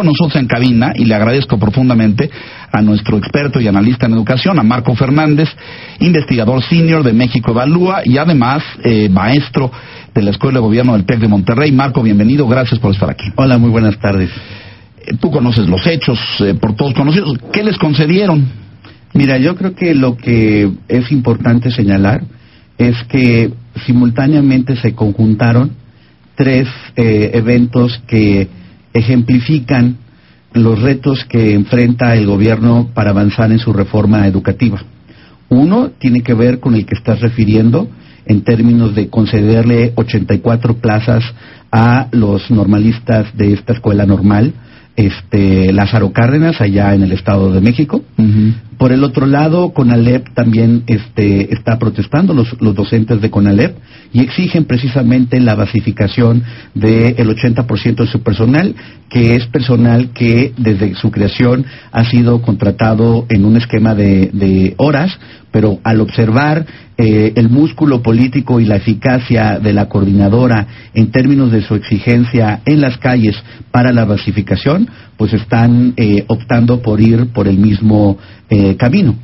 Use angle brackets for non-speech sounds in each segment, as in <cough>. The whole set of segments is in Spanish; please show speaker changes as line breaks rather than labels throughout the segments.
con nosotros en cabina y le agradezco profundamente a nuestro experto y analista en educación, a Marco Fernández, investigador senior de México Evalúa y además eh, maestro de la Escuela de Gobierno del TEC de Monterrey. Marco, bienvenido, gracias por estar aquí.
Hola, muy buenas tardes.
Eh, tú conoces los hechos, eh, por todos conocidos. ¿Qué les concedieron?
Mira, yo creo que lo que es importante señalar es que simultáneamente se conjuntaron tres eh, eventos que ejemplifican los retos que enfrenta el gobierno para avanzar en su reforma educativa. Uno tiene que ver con el que estás refiriendo en términos de concederle 84 plazas a los normalistas de esta escuela normal, este Lázaro Cárdenas allá en el Estado de México. Por el otro lado, CONALEP también este, está protestando, los, docentes de CONALEP, y exigen precisamente la basificación del 80% de su personal, que es personal que desde su creación ha sido contratado en un esquema de, de horas, pero al observar eh, el músculo político y la eficacia de la coordinadora en términos de su exigencia en las calles para la basificación, pues están eh, optando por ir por el mismo eh, camino.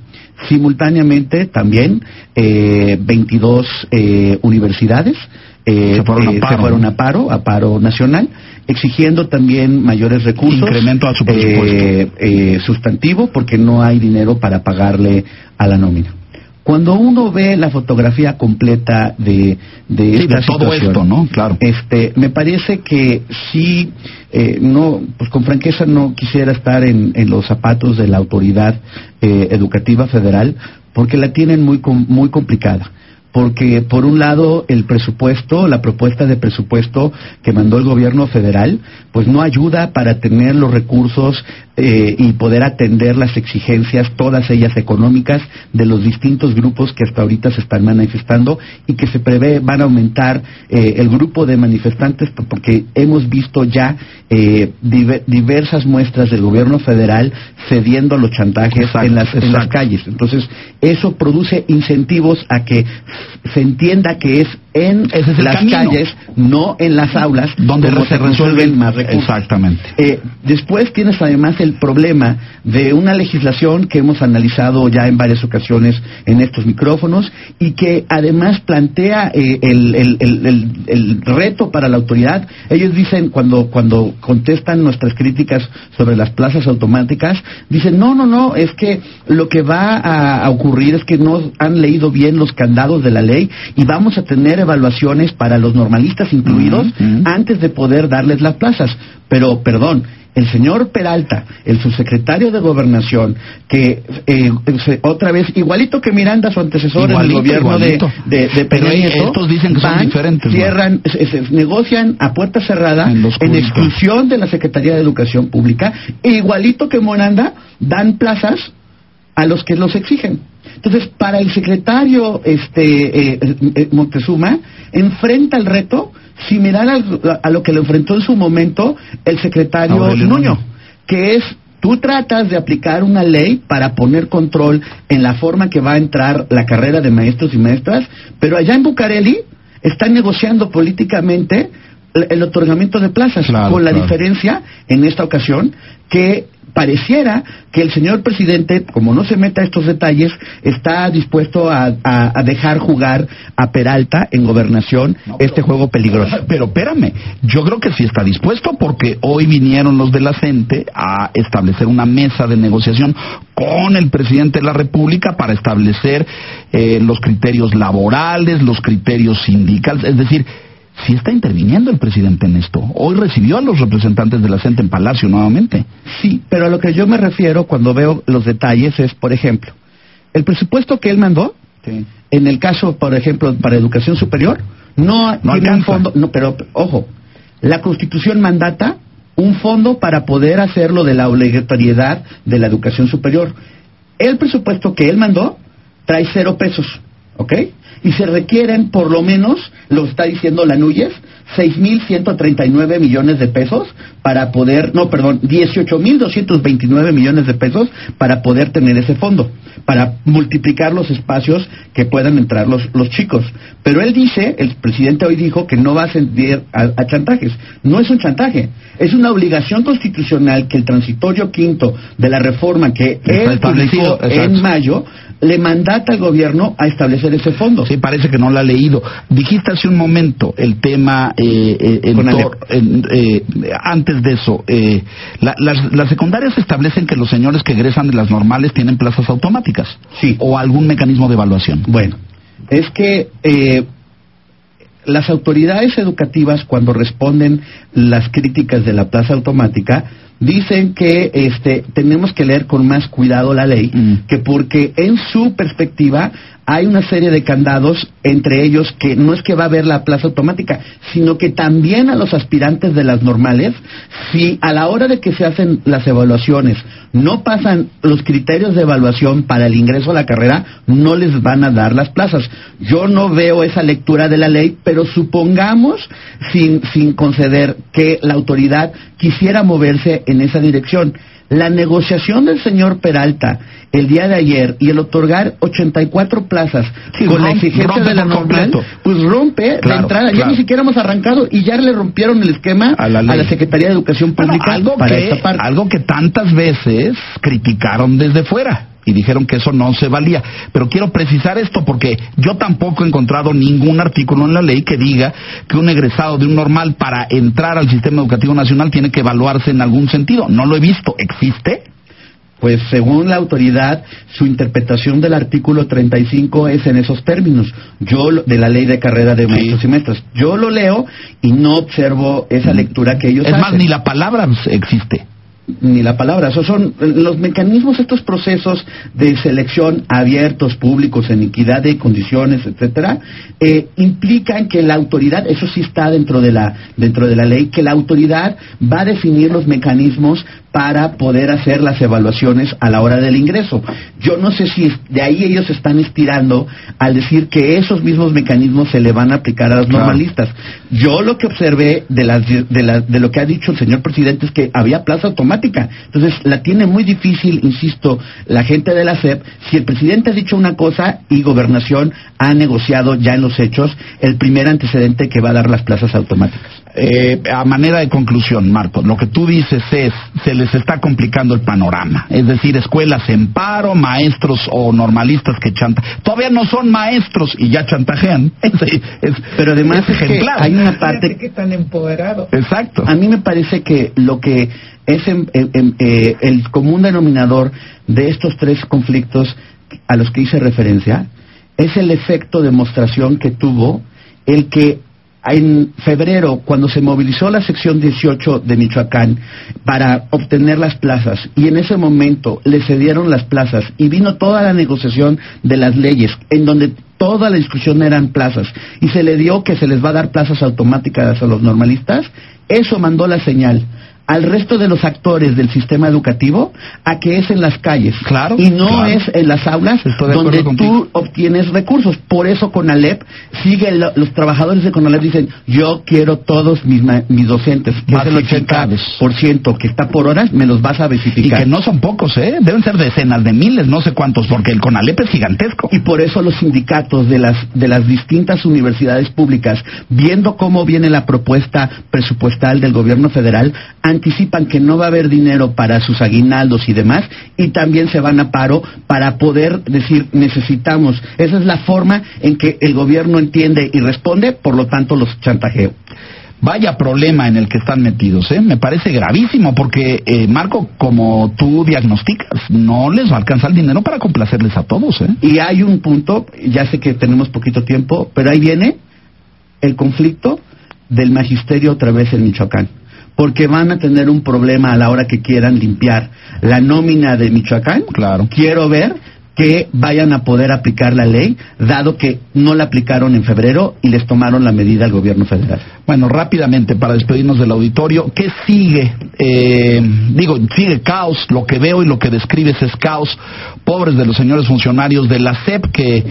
Simultáneamente también eh, 22 eh, universidades eh,
Se fueron a
eh,
paro,
se fueron
¿no?
a paro, a paro nacional, exigiendo también mayores recursos.
Incremento a su presupuesto.
eh, eh, sustantivo porque no hay dinero para pagarle a la nómina. Cuando uno ve la fotografía completa de, de
Sí,
esta
de todo
situación,
esto, ¿no? Claro.
este, me parece que sí, eh, no, pues con franqueza no quisiera estar en, en los zapatos de la autoridad eh, educativa federal, porque la tienen muy, muy complicada. Porque, por un lado, el presupuesto, la propuesta de presupuesto que mandó el gobierno federal, pues no ayuda para tener los recursos eh, y poder atender las exigencias, todas ellas económicas, de los distintos grupos que hasta ahorita se están manifestando y que se prevé van a aumentar eh, el grupo de manifestantes porque hemos visto ya eh, diver- diversas muestras del gobierno federal cediendo a los chantajes
Exacto,
en, las, en las calles. Entonces, eso produce incentivos a que se entienda que es en
es
las
camino.
calles, no en las aulas,
Donde se resuelven
más recursos.
Exactamente.
Eh, después tienes además el problema de una legislación que hemos analizado ya en varias ocasiones en estos micrófonos y que además plantea eh, el, el- el- el- el reto para la autoridad. Ellos dicen, cuando, cuando contestan nuestras críticas sobre las plazas automáticas, dicen, no, no, no, es que lo que va a, a ocurrir es que no han leído bien los candados de la ley y vamos a tener evaluaciones para los normalistas incluidos antes de poder darles las plazas. Pero, perdón, el señor Peralta, el subsecretario de Gobernación, que eh, otra vez, igualito que Miranda, su antecesor
Igualito,
en el gobierno de,
igualito.
de, de
Pero
Peña Nieto,
estos dicen que son diferentes, ¿no?
Cierran, se, se negocian a puerta cerrada
En
exclusión de la Secretaría de Educación Pública, e igualito que Miranda, dan plazas a los que los exigen. Entonces, para el secretario este, eh, eh, Montezuma, enfrenta el reto similar al- a, lo que le enfrentó en su momento el secretario
Aurelio
Nuño, que es tú tratas de aplicar una ley para poner control en la forma que va a entrar la carrera de maestros y maestras, pero allá en Bucareli están negociando políticamente el, el otorgamiento de plazas,
Claro,
con la
claro.
diferencia en esta ocasión que pareciera que el señor presidente, como no se meta a estos detalles, está dispuesto a, a- a dejar jugar a Peralta en gobernación
No,
este juego peligroso.
Pero espérame, yo creo que sí está dispuesto porque hoy vinieron los de la CENTE a establecer una mesa de negociación con el presidente de la República para establecer eh, los criterios laborales, los criterios sindicales, es decir, sí está interviniendo el presidente en esto. Hoy recibió a los representantes de la CENTE en Palacio nuevamente.
Sí, pero a lo que yo me refiero cuando veo los detalles es, por ejemplo, el presupuesto que él mandó, en el caso, por ejemplo, para educación superior, no,
No
tiene un
alcanza.
fondo, no, pero ojo, la Constitución mandata un fondo para poder hacer lo de la obligatoriedad de la educación superior. El presupuesto que él mandó trae cero pesos. ¿Ok? Y se requieren por lo menos, lo está diciendo la Núñez, 6.139 millones de pesos para poder, no, perdón, 18.229 millones de pesos para poder tener ese fondo, para multiplicar los espacios que puedan entrar los, los chicos. Pero él dice, el presidente hoy dijo que no va a ascender a, a chantajes. No es un chantaje, es una obligación constitucional que el transitorio quinto de la reforma que él publicó en mayo le mandata al gobierno a establecer ese fondo.
Sí, parece que no la ha leído. Dijiste hace un momento el tema eh, eh, en tor- eh, antes de eso. la- las, las secundarias establecen que los señores que egresan de las normales tienen plazas automáticas.
Sí.
O algún mecanismo de evaluación.
Bueno, es que las autoridades educativas cuando responden las críticas de la plaza automática dicen que este tenemos que leer con más cuidado la ley
Mm.
que porque en su perspectiva hay una serie de candados entre ellos que no es que va a haber la plaza automática sino que también a los aspirantes de las normales si a la hora de que se hacen las evaluaciones no pasan los criterios de evaluación para el ingreso a la carrera no les van a dar las plazas yo no veo esa lectura de la ley pero supongamos sin sin conceder que la autoridad quisiera moverse en esa dirección la negociación del señor Peralta el día de ayer y el otorgar 84 plazas
Sí,
con la exigencia de la normal,
completo.
pues rompe la
Claro,
entrada. Ya ni siquiera hemos arrancado y ya le rompieron el esquema
A la.
Secretaría de Educación
Bueno,
Pública
algo,
para
que,
esta parte.
algo que tantas veces criticaron desde fuera y dijeron que eso no se valía. Pero quiero precisar esto porque yo tampoco he encontrado ningún artículo en la ley que diga que un egresado de un normal para entrar al sistema educativo nacional tiene que evaluarse en algún sentido. No lo he visto. ¿Existe?
Pues según la autoridad, su interpretación del artículo 35 es en esos términos. Yo de la ley de carrera de maestros y maestras. Yo lo leo y no observo esa lectura que ellos
Mm. es más, ni la palabra existe.
Ni la palabra. Esos son eh, los mecanismos, estos procesos de selección abiertos, públicos, en equidad de condiciones, etcétera, eh, implican que la autoridad, eso sí está dentro de la dentro de la ley, que la autoridad va a definir los mecanismos para poder hacer las evaluaciones a la hora del ingreso. Yo no sé si de ahí ellos están estirando al decir que esos mismos mecanismos se le van a aplicar a los
Claro.
normalistas. Yo lo que observé de, las, de, la- de lo que ha dicho el señor presidente es que había plaza automática. Entonces, la tiene muy difícil, insisto, la gente de la SEP, si el presidente ha dicho una cosa y gobernación ha negociado ya en los hechos el primer antecedente que va a dar las plazas automáticas.
Eh, a manera de conclusión, Marcos, lo que tú dices es, se les está complicando el panorama. Es decir, escuelas en paro, maestros o normalistas que chantajean. Todavía no son maestros y ya chantajean. <laughs> Es, es-
Pero además
es
es que
ejemplar.
hay una parte
que tan empoderado.
Exacto.
A mí me parece que lo que es em- em- em- eh, el común denominador de estos tres conflictos a los que hice referencia es el efecto de demostración que tuvo el que en febrero, cuando se movilizó la sección 18 de Michoacán para obtener las plazas, y en ese momento le cedieron las plazas, y vino toda la negociación de las leyes, en donde toda la discusión eran plazas, y se le dio que se les va a dar plazas automáticas a los normalistas, eso mandó la señal al resto de los actores del sistema educativo a que es en las calles
Claro,
y no
claro.
es en las aulas donde
contigo.
tú obtienes recursos. Por eso Conalep sigue lo- los trabajadores de Conalep dicen, "Yo quiero todos mis mis docentes, que es el
Basificados.
80% que está por horas, me los vas a
Y
basificar."
que no son pocos, ¿eh? Deben ser decenas de miles, no sé cuántos, porque el CONALEP es gigantesco.
Y por eso los sindicatos de las, de las distintas universidades públicas, viendo cómo viene la propuesta presupuestal del gobierno federal, anticipan que no va a haber dinero para sus aguinaldos y demás, y también se van a paro para poder decir necesitamos. Esa es la forma en que el gobierno entiende y responde, por lo tanto los chantajeo.
Vaya problema en el que están metidos, ¿eh? Me parece gravísimo porque, eh, Marco, como tú diagnosticas, no les va a alcanzar el dinero para complacerles a todos, ¿eh?
Y hay un punto, ya sé que tenemos poquito tiempo, pero ahí viene el conflicto del magisterio otra vez en Michoacán. Porque van a tener un problema a la hora que quieran limpiar la nómina de Michoacán.
Claro.
Quiero ver que vayan a poder aplicar la ley, dado que no la aplicaron en febrero y les tomaron la medida al gobierno federal.
Bueno, rápidamente, para despedirnos del auditorio, ¿qué sigue? Eh, digo, sigue caos, lo que veo y lo que describes es caos. Pobres de los señores funcionarios de la SEP que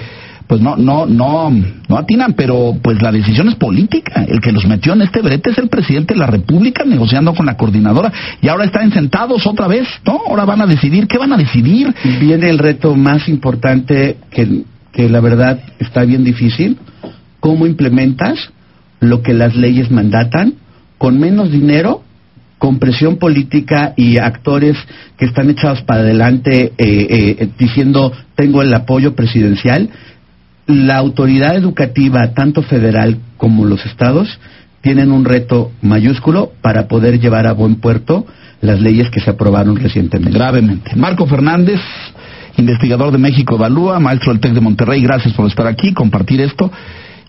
pues no, no, no, no atinan, pero pues la decisión es política. El que los metió en este brete es el presidente de la República negociando con la coordinadora y ahora están sentados otra vez, ¿no? Ahora van a decidir, ¿qué van a decidir?
Viene el reto más importante que, que la verdad está bien difícil. ¿Cómo implementas lo que las leyes mandatan con menos dinero con presión política y actores que están echados para adelante eh, eh, diciendo tengo el apoyo presidencial, la autoridad educativa, tanto federal como los estados, tienen un reto mayúsculo para poder llevar a buen puerto las leyes que se aprobaron recientemente.
Gravemente. Marco Fernández, investigador de México Evalúa, maestro del TEC de Monterrey, gracias por estar aquí, compartir esto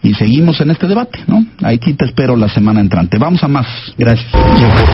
y seguimos en este debate, ¿no? Aquí te espero la semana entrante. Vamos a más.
Gracias.